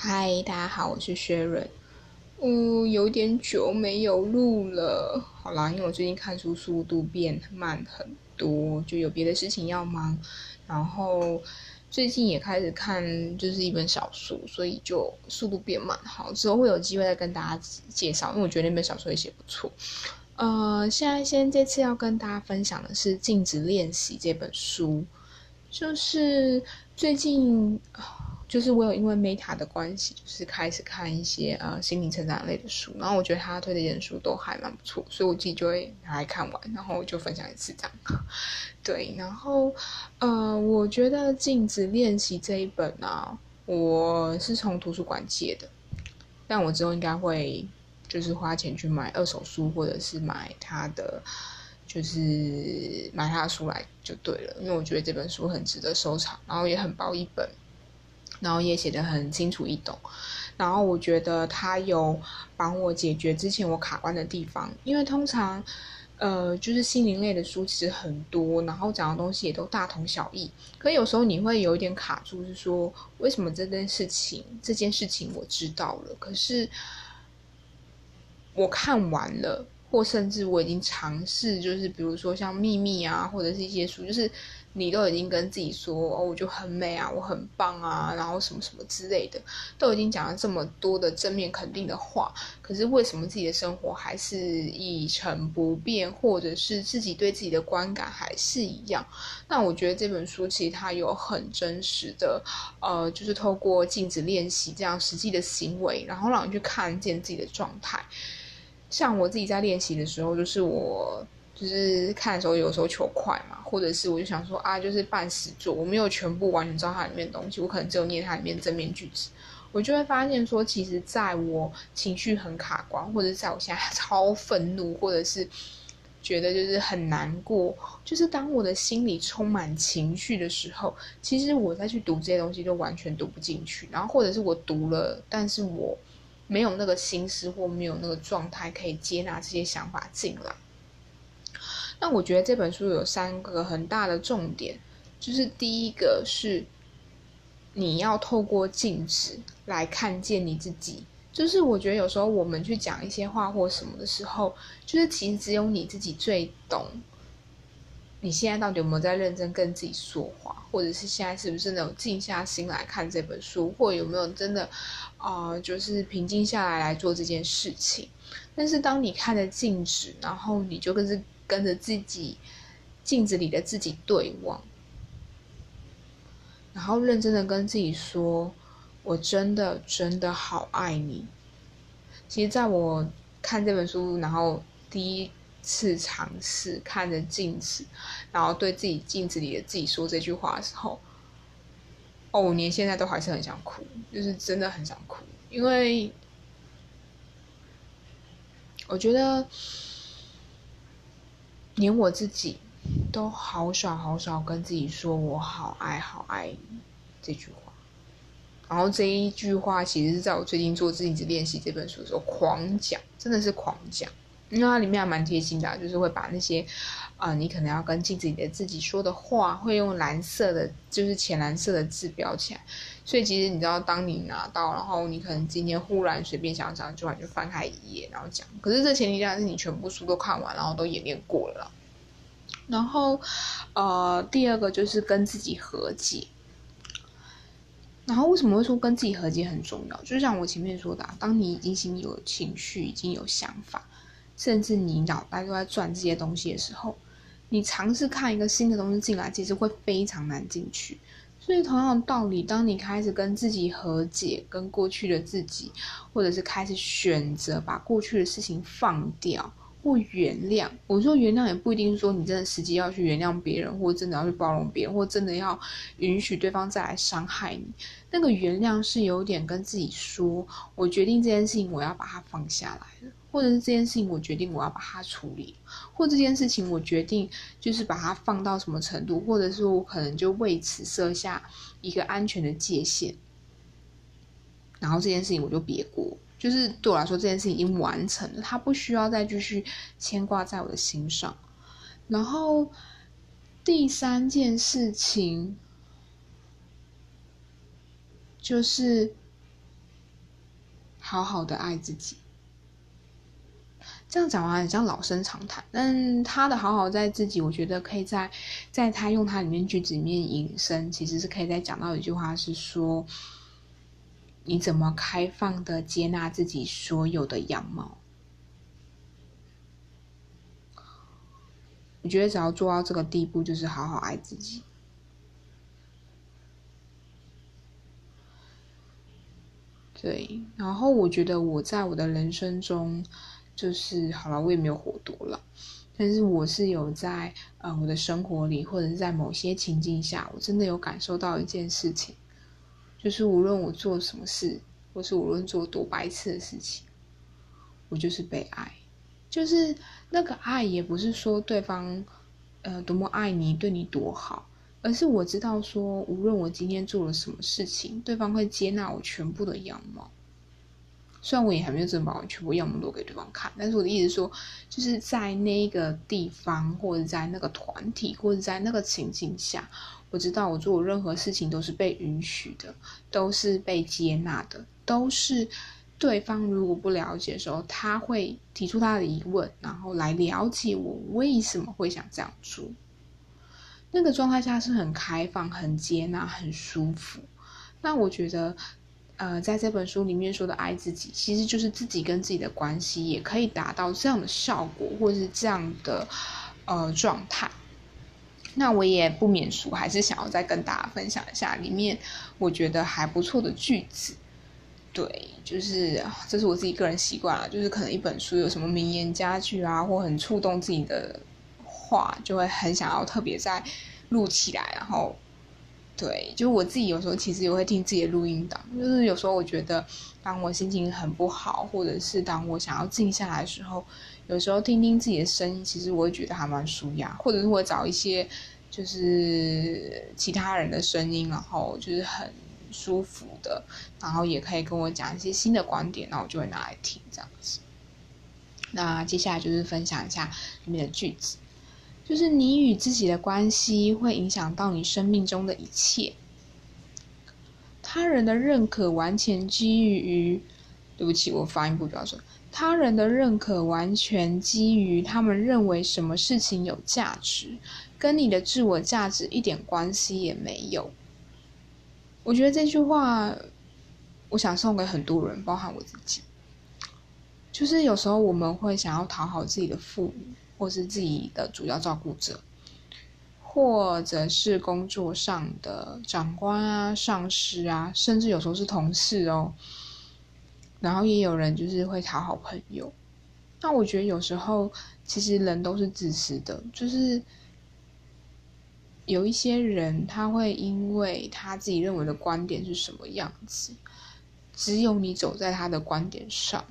嗨，大家好，我是薛润。嗯，有点久没有录了。好啦，因为我最近看书速度变慢很多，就有别的事情要忙。然后最近也开始看，就是一本小说，所以就速度变慢。好，之后会有机会再跟大家介绍，因为我觉得那本小说也写不错。呃，现在先这次要跟大家分享的是《禁止练习》这本书，就是最近。就是我有因为 Meta 的关系，就是开始看一些呃心灵成长类的书，然后我觉得他推的些书都还蛮不错，所以我自己就会拿来看完，然后就分享一次这样。对，然后呃，我觉得镜子练习这一本啊，我是从图书馆借的，但我之后应该会就是花钱去买二手书，或者是买他的，就是买他的书来就对了，因为我觉得这本书很值得收藏，然后也很薄一本。然后也写得很清楚易懂，然后我觉得他有帮我解决之前我卡关的地方，因为通常，呃，就是心灵类的书其实很多，然后讲的东西也都大同小异，可有时候你会有一点卡住，是说为什么这件事情这件事情我知道了，可是我看完了。或甚至我已经尝试，就是比如说像秘密啊，或者是一些书，就是你都已经跟自己说哦，我就很美啊，我很棒啊，然后什么什么之类的，都已经讲了这么多的正面肯定的话，可是为什么自己的生活还是一成不变，或者是自己对自己的观感还是一样？那我觉得这本书其实它有很真实的，呃，就是透过镜子练习这样实际的行为，然后让你去看见自己的状态。像我自己在练习的时候，就是我就是看的时候，有时候求快嘛，或者是我就想说啊，就是半死做，我没有全部完全知道它里面的东西，我可能只有念它里面正面句子，我就会发现说，其实在我情绪很卡关，或者在我现在 超愤怒，或者是觉得就是很难过，就是当我的心里充满情绪的时候，其实我再去读这些东西就完全读不进去，然后或者是我读了，但是我。没有那个心思或没有那个状态可以接纳这些想法进来。那我觉得这本书有三个很大的重点，就是第一个是你要透过镜子来看见你自己。就是我觉得有时候我们去讲一些话或什么的时候，就是其实只有你自己最懂。你现在到底有没有在认真跟自己说话，或者是现在是不是能静下心来看这本书，或有没有真的啊，就是平静下来来做这件事情？但是当你看着镜子，然后你就跟着跟着自己镜子里的自己对望，然后认真的跟自己说：“我真的真的好爱你。”其实，在我看这本书，然后第一。次尝试看着镜子，然后对自己镜子里的自己说这句话的时候，哦，我连现在都还是很想哭，就是真的很想哭，因为我觉得连我自己都好少好少跟自己说我好爱好爱你这句话，然后这一句话其实是在我最近做自己练习这本书的时候狂讲，真的是狂讲。因为它里面还蛮贴心的，就是会把那些，啊，你可能要跟镜子里的自己说的话，会用蓝色的，就是浅蓝色的字标起来。所以其实你知道，当你拿到，然后你可能今天忽然随便想讲，就完全翻开一页，然后讲。可是这前提下是你全部书都看完，然后都演练过了。然后，呃，第二个就是跟自己和解。然后为什么会说跟自己和解很重要？就像我前面说的，当你已经心里有情绪，已经有想法。甚至你脑袋都在转这些东西的时候，你尝试看一个新的东西进来，其实会非常难进去。所以同样的道理，当你开始跟自己和解，跟过去的自己，或者是开始选择把过去的事情放掉或原谅，我说原谅也不一定说你真的实际要去原谅别人，或真的要去包容别人，或真的要允许对方再来伤害你。那个原谅是有点跟自己说，我决定这件事情，我要把它放下来了。或者是这件事情，我决定我要把它处理，或这件事情我决定就是把它放到什么程度，或者是我可能就为此设下一个安全的界限，然后这件事情我就别过，就是对我来说这件事情已经完成了，它不需要再继续牵挂在我的心上。然后第三件事情就是好好的爱自己。这样讲完很像老生常谈，但他的好好在自己，我觉得可以在在他用他里面句子里面引申，其实是可以再讲到一句话，是说你怎么开放的接纳自己所有的样貌。我觉得只要做到这个地步，就是好好爱自己。对，然后我觉得我在我的人生中。就是好了，我也没有活多了，但是我是有在呃我的生活里，或者是在某些情境下，我真的有感受到一件事情，就是无论我做什么事，或是无论做多白痴的事情，我就是被爱，就是那个爱也不是说对方呃多么爱你，对你多好，而是我知道说，无论我今天做了什么事情，对方会接纳我全部的样貌。虽然我也还没有真把我全部样貌都给对方看，但是我的意思说，就是在那个地方，或者在那个团体，或者在那个情境下，我知道我做任何事情都是被允许的，都是被接纳的，都是对方如果不了解的时候，他会提出他的疑问，然后来了解我为什么会想这样做。那个状态下是很开放、很接纳、很舒服。那我觉得。呃，在这本书里面说的爱自己，其实就是自己跟自己的关系也可以达到这样的效果，或者是这样的呃状态。那我也不免俗，还是想要再跟大家分享一下里面我觉得还不错的句子。对，就是这是我自己个人习惯了，就是可能一本书有什么名言佳句啊，或很触动自己的话，就会很想要特别再录起来，然后。对，就我自己有时候其实也会听自己的录音档，就是有时候我觉得，当我心情很不好，或者是当我想要静下来的时候，有时候听听自己的声音，其实我会觉得还蛮舒压，或者是我找一些就是其他人的声音，然后就是很舒服的，然后也可以跟我讲一些新的观点，那我就会拿来听这样子。那接下来就是分享一下里面的句子。就是你与自己的关系会影响到你生命中的一切。他人的认可完全基于于，对不起，我发音不标准。他人的认可完全基于他们认为什么事情有价值，跟你的自我价值一点关系也没有。我觉得这句话，我想送给很多人，包含我自己。就是有时候我们会想要讨好自己的父母。或是自己的主要照顾者，或者是工作上的长官啊、上司啊，甚至有时候是同事哦。然后也有人就是会讨好朋友。那我觉得有时候其实人都是自私的，就是有一些人他会因为他自己认为的观点是什么样子，只有你走在他的观点上。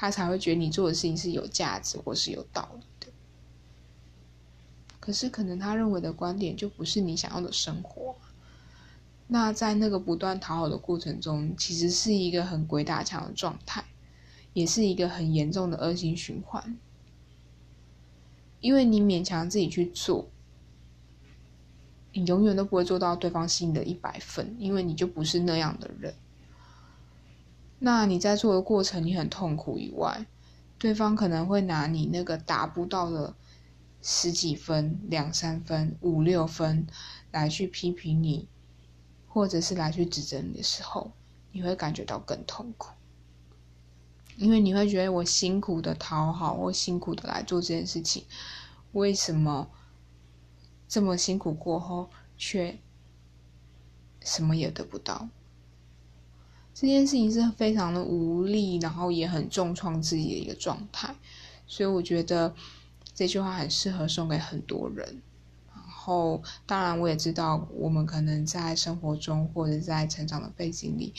他才会觉得你做的事情是有价值或是有道理的。可是，可能他认为的观点就不是你想要的生活。那在那个不断讨好的过程中，其实是一个很鬼打墙的状态，也是一个很严重的恶性循环。因为你勉强自己去做，你永远都不会做到对方心里的一百分，因为你就不是那样的人。那你在做的过程，你很痛苦以外，对方可能会拿你那个达不到的十几分、两三分、五六分来去批评你，或者是来去指责你的时候，你会感觉到更痛苦，因为你会觉得我辛苦的讨好或辛苦的来做这件事情，为什么这么辛苦过后却什么也得不到？这件事情是非常的无力，然后也很重创自己的一个状态，所以我觉得这句话很适合送给很多人。后，当然我也知道，我们可能在生活中或者在成长的背景里，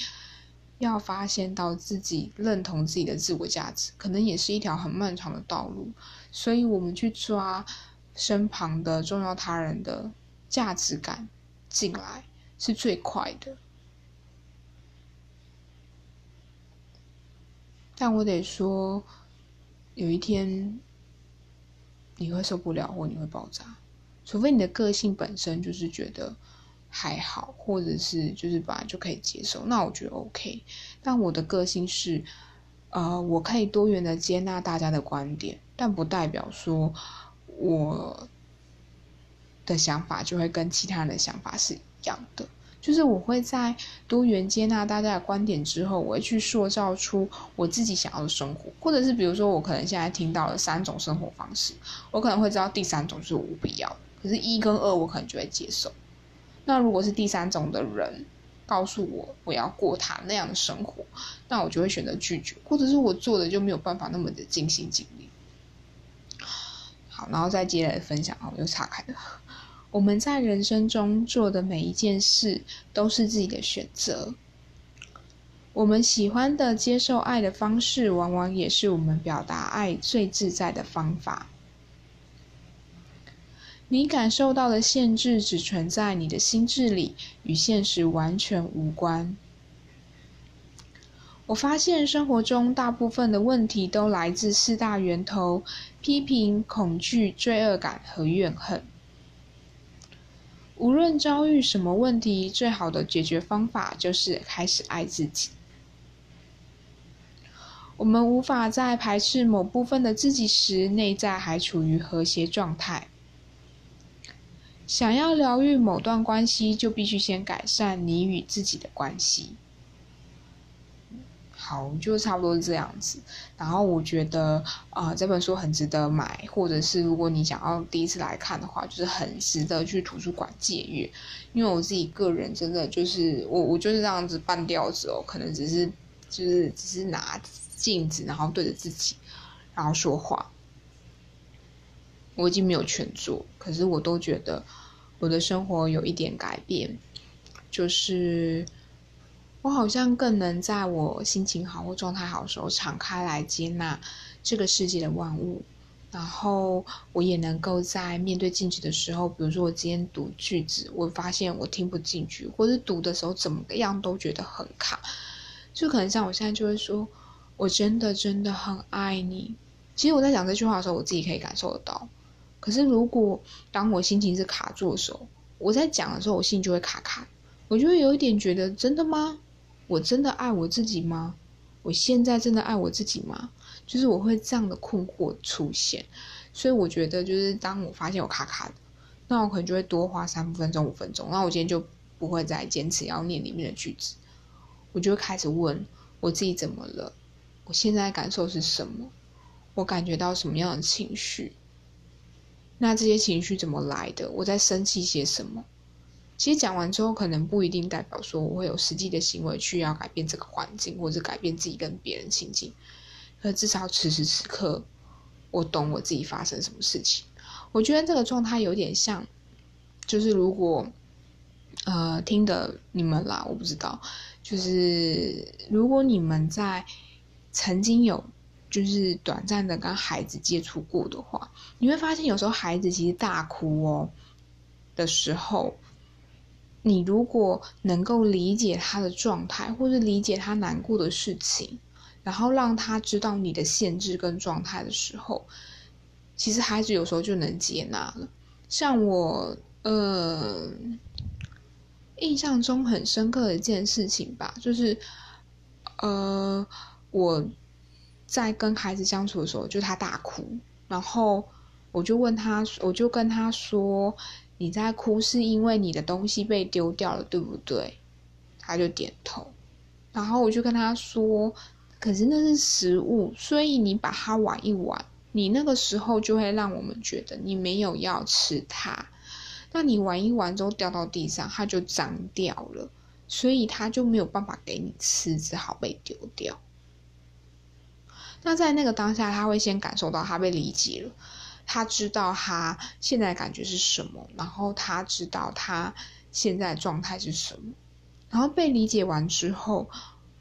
要发现到自己认同自己的自我价值，可能也是一条很漫长的道路。所以，我们去抓身旁的重要他人的价值感进来，是最快的。但我得说，有一天你会受不了，或你会爆炸，除非你的个性本身就是觉得还好，或者是就是本来就可以接受，那我觉得 OK。但我的个性是，呃，我可以多元的接纳大家的观点，但不代表说我的想法就会跟其他人的想法是一样的。就是我会在多元接纳大家的观点之后，我会去塑造出我自己想要的生活，或者是比如说我可能现在听到了三种生活方式，我可能会知道第三种是我不要的，可是一跟二我可能就会接受。那如果是第三种的人告诉我我要过他那样的生活，那我就会选择拒绝，或者是我做的就没有办法那么的尽心尽力。好，然后再接着分享啊，我又岔开了。我们在人生中做的每一件事都是自己的选择。我们喜欢的接受爱的方式，往往也是我们表达爱最自在的方法。你感受到的限制只存在你的心智里，与现实完全无关。我发现生活中大部分的问题都来自四大源头：批评、恐惧、罪恶感和怨恨。无论遭遇什么问题，最好的解决方法就是开始爱自己。我们无法在排斥某部分的自己时，内在还处于和谐状态。想要疗愈某段关系，就必须先改善你与自己的关系。好，就差不多是这样子。然后我觉得啊，这本书很值得买，或者是如果你想要第一次来看的话，就是很值得去图书馆借阅。因为我自己个人真的就是我，我就是这样子半吊子哦，可能只是就是只是拿镜子，然后对着自己，然后说话。我已经没有全做，可是我都觉得我的生活有一点改变，就是。我好像更能在我心情好或状态好的时候，敞开来接纳这个世界的万物。然后我也能够在面对镜子的时候，比如说我今天读句子，我发现我听不进去，或者读的时候怎么样都觉得很卡。就可能像我现在就会说：“我真的真的很爱你。”其实我在讲这句话的时候，我自己可以感受得到。可是如果当我心情是卡住的时候，我在讲的时候，我心就会卡卡，我就会有一点觉得：“真的吗？”我真的爱我自己吗？我现在真的爱我自己吗？就是我会这样的困惑出现，所以我觉得就是当我发现我卡卡的，那我可能就会多花三分钟、五分钟，那我今天就不会再坚持要念里面的句子，我就会开始问我自己怎么了？我现在感受是什么？我感觉到什么样的情绪？那这些情绪怎么来的？我在生气些什么？其实讲完之后，可能不一定代表说我会有实际的行为去要改变这个环境，或者改变自己跟别人亲近。可至少此时此刻，我懂我自己发生什么事情。我觉得这个状态有点像，就是如果呃听的你们啦，我不知道，就是如果你们在曾经有就是短暂的跟孩子接触过的话，你会发现有时候孩子其实大哭哦的时候。你如果能够理解他的状态，或是理解他难过的事情，然后让他知道你的限制跟状态的时候，其实孩子有时候就能接纳了。像我，呃，印象中很深刻的一件事情吧，就是，呃，我在跟孩子相处的时候，就他大哭，然后我就问他，我就跟他说。你在哭是因为你的东西被丢掉了，对不对？他就点头，然后我就跟他说：“可是那是食物，所以你把它玩一玩，你那个时候就会让我们觉得你没有要吃它。那你玩一玩之后掉到地上，它就脏掉了，所以它就没有办法给你吃，只好被丢掉。那在那个当下，他会先感受到他被理解了。”他知道他现在感觉是什么，然后他知道他现在状态是什么，然后被理解完之后，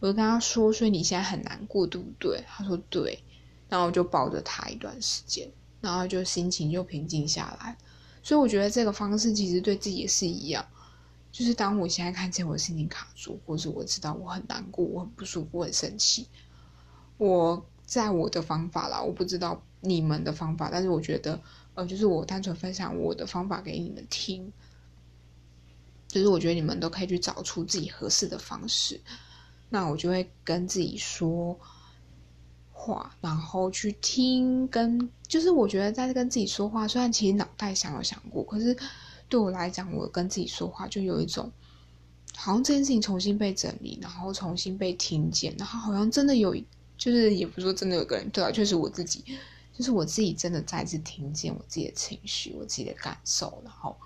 我就跟他说：“所以你现在很难过，对不对？”他说：“对。”然后我就抱着他一段时间，然后就心情就平静下来。所以我觉得这个方式其实对自己也是一样，就是当我现在看见我心情卡住，或者我知道我很难过、我很不舒服、我很生气，我在我的方法啦，我不知道。你们的方法，但是我觉得，呃，就是我单纯分享我的方法给你们听。就是我觉得你们都可以去找出自己合适的方式。那我就会跟自己说话，然后去听，跟就是我觉得在跟自己说话，虽然其实脑袋想有想过，可是对我来讲，我跟自己说话就有一种好像这件事情重新被整理，然后重新被听见，然后好像真的有，就是也不是说真的有个人对啊，就是我自己，就是我自己真的再次听见我自己的情绪，我自己的感受，然后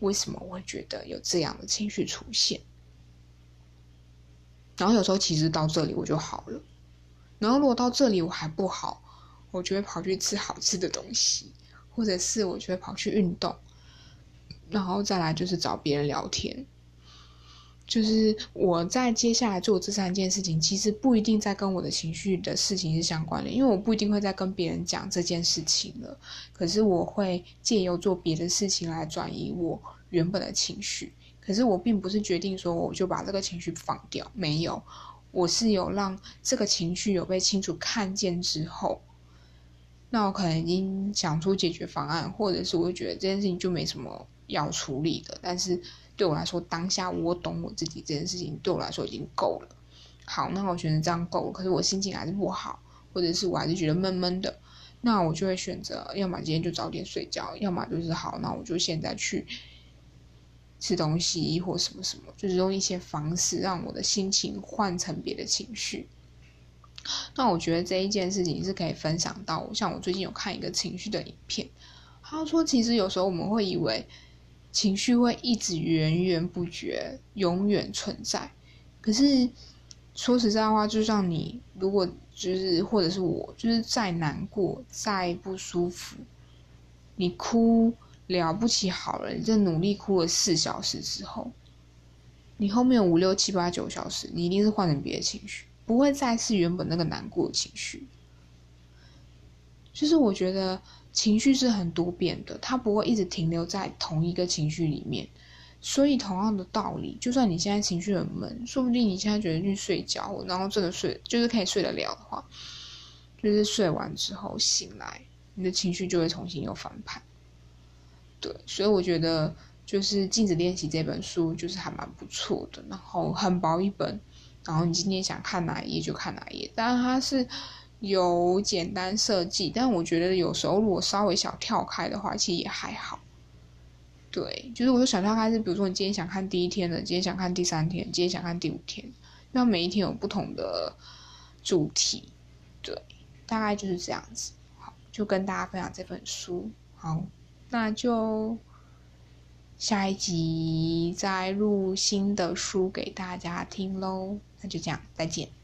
为什么我会觉得有这样的情绪出现？然后有时候其实到这里我就好了，然后如果到这里我还不好，我就会跑去吃好吃的东西，或者是我就会跑去运动，然后再来就是找别人聊天。就是我在接下来做这三件事情，其实不一定在跟我的情绪的事情是相关的，因为我不一定会再跟别人讲这件事情了。可是我会借由做别的事情来转移我原本的情绪。可是我并不是决定说我就把这个情绪放掉，没有，我是有让这个情绪有被清楚看见之后，那我可能已经想出解决方案，或者是我觉得这件事情就没什么要处理的。但是对我来说，当下我懂我自己这件事情对我来说已经够了。好，那我选择这样够了。可是我心情还是不好，或者是我还是觉得闷闷的，那我就会选择，要么今天就早点睡觉，要么就是好，那我就现在去。吃东西或什么什么，就是用一些方式让我的心情换成别的情绪。那我觉得这一件事情是可以分享到，像我最近有看一个情绪的影片，他说其实有时候我们会以为情绪会一直源源不绝、永远存在，可是说实在话，就像你如果就是或者是我，就是再难过、再不舒服，你哭。了不起，好了，你这努力哭了四小时之后，你后面五六七八九小时，你一定是换成别的情绪，不会再是原本那个难过的情绪。就是我觉得情绪是很多变的，它不会一直停留在同一个情绪里面。所以同样的道理，就算你现在情绪很闷，说不定你现在觉得去睡觉，然后真的睡，就是可以睡得了的话，就是睡完之后醒来，你的情绪就会重新又翻盘。对，所以我觉得就是《镜子练习》这本书就是还蛮不错的，然后很薄一本，然后你今天想看哪一页就看哪一页。当然它是有简单设计，但我觉得有时候如果稍微想跳开的话，其实也还好。对，就是我说想跳开是，比如说你今天想看第一天的，今天想看第三天，今天想看第五天，那每一天有不同的主题。对，大概就是这样子。好，就跟大家分享这本书。好。那就下一集再录新的书给大家听喽。那就这样，再见。